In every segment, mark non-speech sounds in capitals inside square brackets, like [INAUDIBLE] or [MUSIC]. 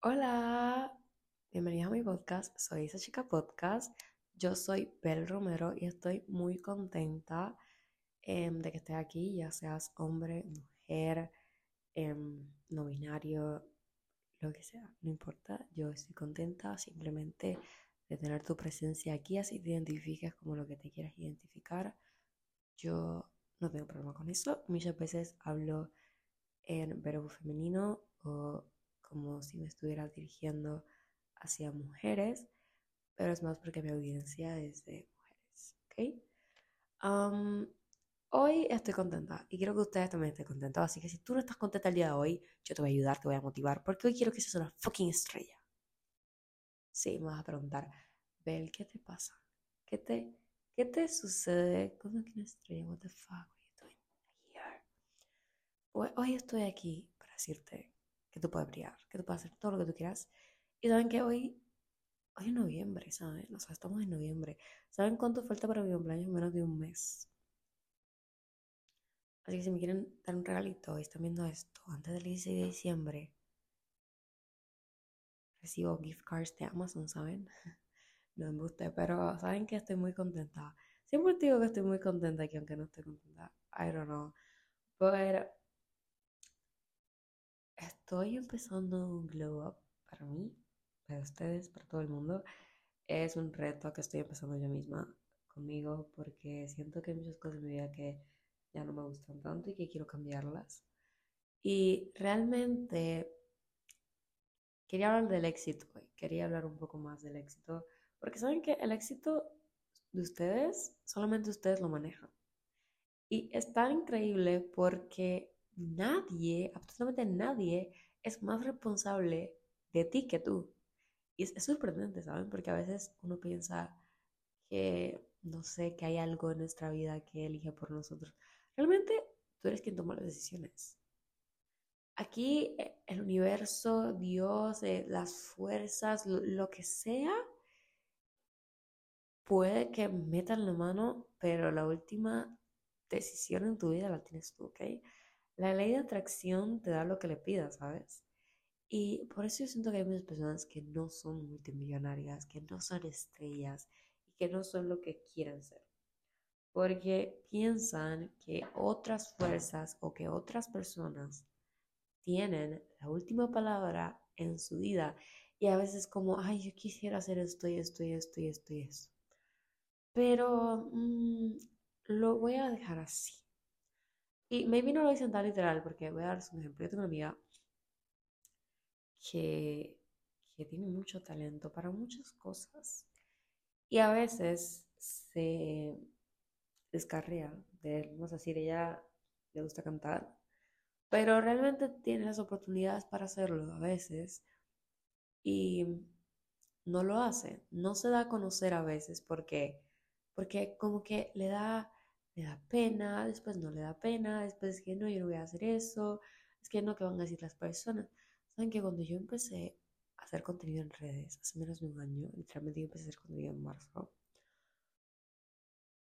Hola, bienvenidos a mi podcast. Soy esa chica podcast. Yo soy Bel Romero y estoy muy contenta em, de que estés aquí, ya seas hombre, mujer, em, no binario, lo que sea, no importa. Yo estoy contenta simplemente de tener tu presencia aquí, así te identifiques como lo que te quieras identificar. Yo no tengo problema con eso. Muchas veces hablo en verbo femenino o como si me estuviera dirigiendo hacia mujeres, pero es más porque mi audiencia es de mujeres, ¿ok? hoy estoy contenta y quiero que ustedes también estén contentos, así que si tú no estás contenta el día de hoy, yo te voy a ayudar, te voy a motivar, porque hoy quiero que seas una fucking estrella. Sí, me vas a preguntar, Bel, ¿qué te pasa? ¿Qué te, qué te sucede? ¿Cómo que una estrella? What the fuck? Pues hoy estoy aquí para decirte que tú puedes brillar, que tú puedes hacer todo lo que tú quieras. Y saben que hoy, hoy es noviembre, ¿saben? O sea, estamos en noviembre. ¿Saben cuánto falta para mi cumpleaños? Menos de un mes. Así que si me quieren dar un regalito y están viendo esto antes del 16 de diciembre, recibo gift cards de Amazon, ¿saben? [LAUGHS] no me gusta, pero saben que estoy muy contenta. Siempre digo que estoy muy contenta aquí, aunque no esté contenta. I don't know. Pero estoy empezando un glow up para mí, para ustedes, para todo el mundo. Es un reto que estoy empezando yo misma conmigo porque siento que hay muchas cosas en mi vida que ya no me gustan tanto y que quiero cambiarlas. Y realmente quería hablar del éxito hoy, quería hablar un poco más del éxito, porque saben que el éxito de ustedes, solamente ustedes lo manejan. Y es tan increíble porque nadie, absolutamente nadie, es más responsable de ti que tú. Y es, sorprendente, ¿saben? Porque a veces uno piensa que, no sé, que hay algo en nuestra vida que elige por nosotros. Realmente tú eres quien toma las decisiones. Aquí eh, el universo, Dios, eh, las fuerzas, lo que sea, puede que metan la mano, pero la última decisión en tu vida la tienes tú, ¿ok? La ley de atracción te da lo que le pidas, ¿sabes? Y por eso yo siento que hay muchas personas que no son multimillonarias, que no son estrellas y que no son lo que quieren ser. Porque piensan que otras fuerzas o que otras personas tienen la última palabra en su vida y a veces como, ay, yo quisiera hacer esto y esto y esto y esto y eso. Pero mm, lo voy a dejar así. Y maybe no lo dicen tan literal, porque voy a dar un ejemplo. Yo tengo una amiga que, que tiene mucho talento para muchas cosas. Y a veces se descarría de él. Vamos a decir, ella le gusta cantar, pero realmente tiene las oportunidades para hacerlo a veces y no lo hace. No se da a conocer a veces porque, porque como que le da le da pena, después no le da pena, después es que no, yo no voy a hacer eso, es que no, que van a decir las personas. Saben que cuando yo empecé a hacer contenido en redes, hace menos de un año, literalmente yo empecé a hacer contenido en marzo.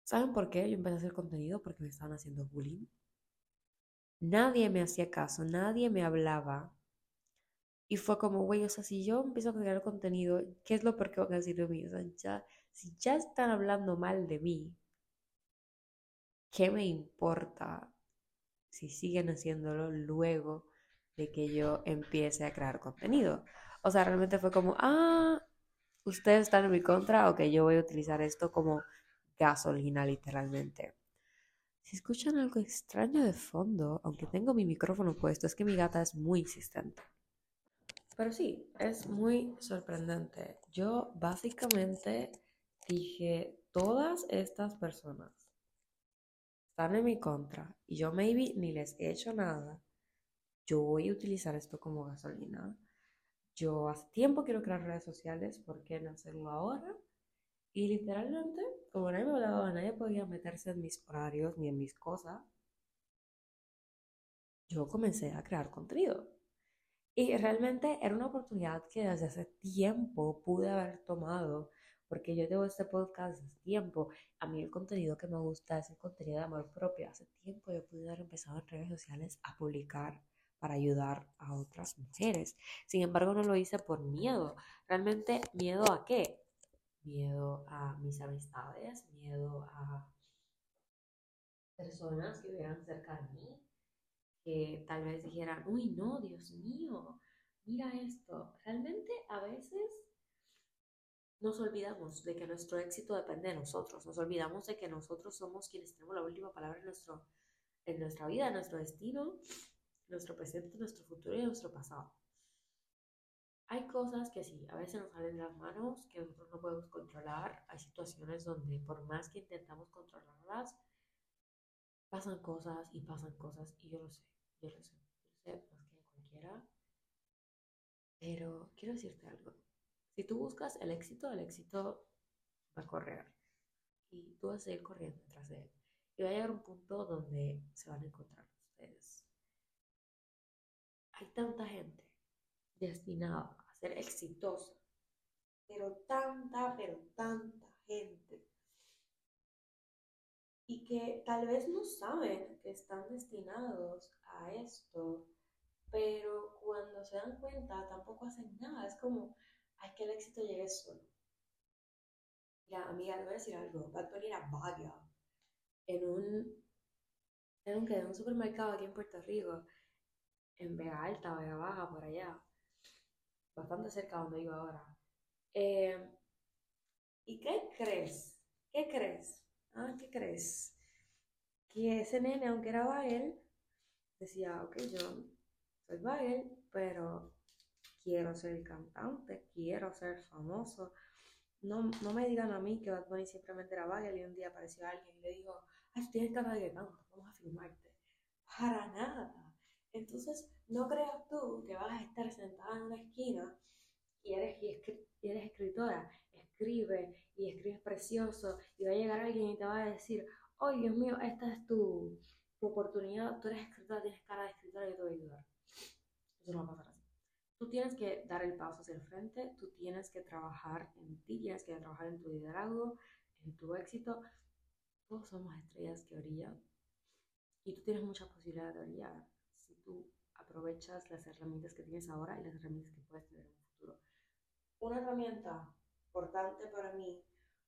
¿Saben por qué yo empecé a hacer contenido? Porque me estaban haciendo bullying. Nadie me hacía caso, nadie me hablaba. Y fue como, güey, o sea, si yo empiezo a crear contenido, ¿qué es lo peor que van a decir de mí? O sea, ya, si ya están hablando mal de mí, ¿qué me importa si siguen haciéndolo luego de que yo empiece a crear contenido? O sea, realmente fue como, ah, ustedes están en mi contra, ok, yo voy a utilizar esto como gasolina literalmente. Si escuchan algo extraño de fondo, aunque tengo mi micrófono puesto, es que mi gata es muy insistente. Pero sí, es muy sorprendente. Yo básicamente dije, todas estas personas están en mi contra y yo maybe ni les he hecho nada, yo voy a utilizar esto como gasolina. Yo hace tiempo quiero crear redes sociales, ¿por qué no hacerlo ahora? Y literalmente, como nadie me hablaba, nadie podía meterse en mis horarios ni en mis cosas, yo comencé a crear contenido. Y realmente era una oportunidad que desde hace tiempo pude haber tomado porque yo tengo este podcast hace tiempo. A mí el contenido que me gusta es el contenido de amor propio. Hace tiempo yo pude haber empezado en redes sociales a publicar para ayudar a otras mujeres. Sin embargo, no lo hice por miedo. Realmente, ¿miedo a qué? Miedo a mis amistades, miedo a personas que vivieran cerca de mí, que tal vez dijeran, uy, no, Dios mío, mira esto. Realmente a veces nos olvidamos de que nuestro éxito depende de nosotros, nos olvidamos de que nosotros somos quienes tenemos la última palabra en, nuestro, en nuestra vida, en nuestro destino, nuestro presente, nuestro futuro y nuestro pasado. Hay cosas que sí, a veces nos salen de las manos, que nosotros no podemos controlar. Hay situaciones donde por más que intentamos controlarlas, pasan cosas y pasan cosas y yo lo sé, yo lo sé, yo lo sé más que cualquiera. Pero quiero decirte algo. Si tú buscas el éxito, el éxito va a correr y tú vas a seguir corriendo detrás de él. Y va a llegar un punto donde se van a encontrar ustedes. Hay tanta gente destinada a ser exitosa, pero tanta, pero tanta gente. Y que tal vez no saben que están destinados a esto, pero cuando se dan cuenta tampoco hacen nada. Es como, hay que el éxito llegue solo. Ya, amiga, le voy a decir algo. Bad Bunny era vaga en un, en un, en un supermercado aquí en Puerto Rico, en Vega Alta, Vega Baja, por allá, bastante cerca de donde vivo ahora. Eh, ¿Y qué crees? ¿Qué crees? Ah, ¿qué crees? Que ese nene, aunque era bagel, decía, ok, yo soy bagel, pero quiero ser cantante, quiero ser famoso. No, no me digan a mí que Bad Bunny simplemente era bagel y un día apareció alguien y le dijo, ay, tienes cara de canto, vamos a filmarte. Para nada. Entonces, no creas tú que vas a estar sentada en una esquina y eres, y eres escritora, escribe y escribes precioso y va a llegar alguien y te va a decir, oh Dios mío, esta es tu, tu oportunidad, tú eres escritora, tienes cara de escritora y te voy a ayudar. Eso no va a pasar. Tú tienes que dar el paso hacia el frente, tú tienes que trabajar en ti, tienes que trabajar en tu liderazgo, en tu éxito. Todos somos estrellas que brillan y tú tienes mucha posibilidad de brillar si tú aprovechas las herramientas que tienes ahora y las herramientas que puedes tener en un futuro. Una herramienta importante para mí,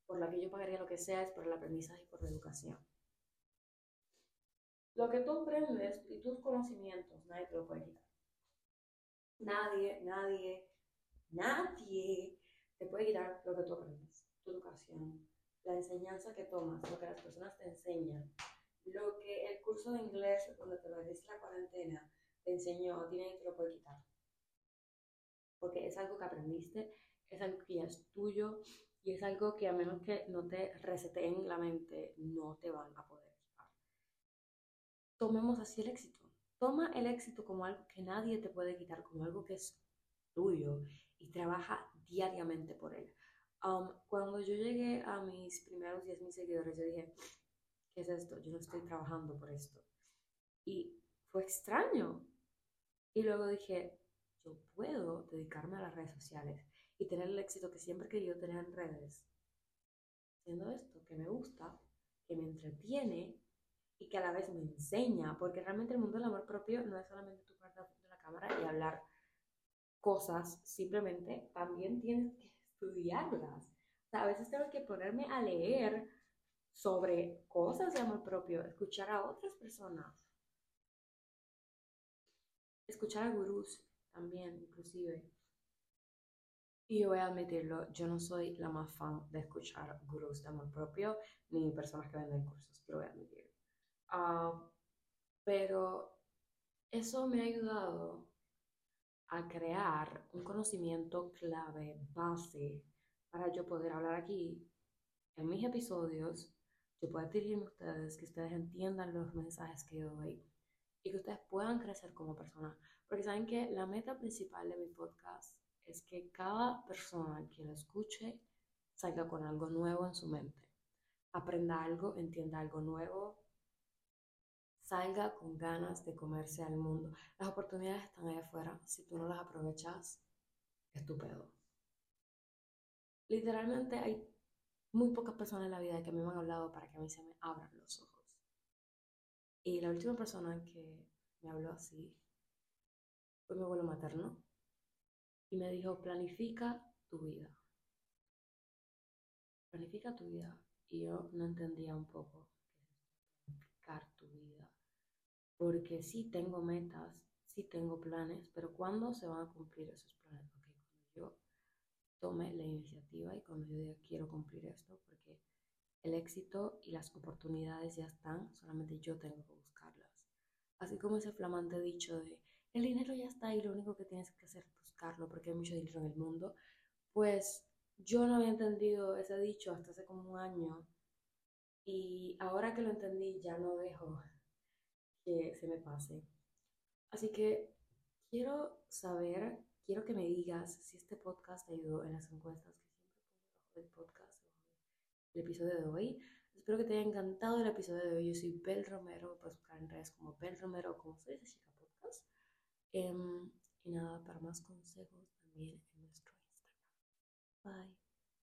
por la que yo pagaría lo que sea, es por el aprendizaje y por la educación. Lo que tú aprendes y tus conocimientos, nadie te lo puede quitar. Nadie, nadie, nadie te puede quitar lo que tú aprendes, tu educación, la enseñanza que tomas, lo que las personas te enseñan, lo que el curso de inglés donde te dice la cuarentena te enseñó, nadie te lo puede quitar. Porque es algo que aprendiste, es algo que ya es tuyo y es algo que a menos que no te reseteen la mente, no te van a poder quitar. Tomemos así el éxito Toma el éxito como algo que nadie te puede quitar, como algo que es tuyo y trabaja diariamente por él. Um, cuando yo llegué a mis primeros 10.000 seguidores, yo dije, ¿qué es esto? Yo no estoy trabajando por esto. Y fue extraño. Y luego dije, yo puedo dedicarme a las redes sociales y tener el éxito que siempre he querido tener en redes. Haciendo esto, que me gusta, que me entretiene que a la vez me enseña, porque realmente el mundo del amor propio no es solamente tu parte de la cámara y hablar cosas, simplemente también tienes que estudiarlas. A veces tengo que ponerme a leer sobre cosas de amor propio, escuchar a otras personas, escuchar a gurús también, inclusive. Y yo voy a admitirlo, yo no soy la más fan de escuchar gurús de amor propio ni personas que venden cursos, lo voy a admitir. Ah, pero eso me ha ayudado a crear un conocimiento clave, base, para yo poder hablar aquí en mis episodios, yo pueda dirigirme a ustedes, que ustedes entiendan los mensajes que yo doy y que ustedes puedan crecer como personas. Porque saben que la meta principal de mi podcast es que cada persona que lo escuche salga con algo nuevo en su mente, aprenda algo, entienda algo nuevo, salga con ganas de comerse al mundo. Las oportunidades están ahí afuera. Si tú no las aprovechas, estupendo. Literalmente hay muy pocas personas en la vida que me han hablado para que a mí se me abran los ojos. Y la última persona que me habló así fue mi abuelo materno y me dijo, planifica tu vida. Planifica tu vida. Y yo no entendía un poco planificar tu vida. Porque sí tengo metas, sí tengo planes, pero ¿cuándo se van a cumplir esos planes? cuando yo tome la iniciativa y cuando yo diga quiero cumplir esto, porque el éxito y las oportunidades ya están, solamente yo tengo que buscarlas. Así como ese flamante dicho de el dinero ya está y lo único que tienes que hacer es buscarlo porque hay mucho dinero en el mundo, pues yo no había entendido ese dicho hasta hace como un año y ahora que lo entendí ya no dejo que se me pase. Así que quiero saber, quiero que me digas si este podcast te ayudó en las encuestas que siempre pongo del podcast, el episodio de hoy. Espero que te haya encantado el episodio de hoy. Yo soy Bel Romero, puedes buscar en redes como Bel Romero, como soy esa chica podcast. Em, y nada, para más consejos también en nuestro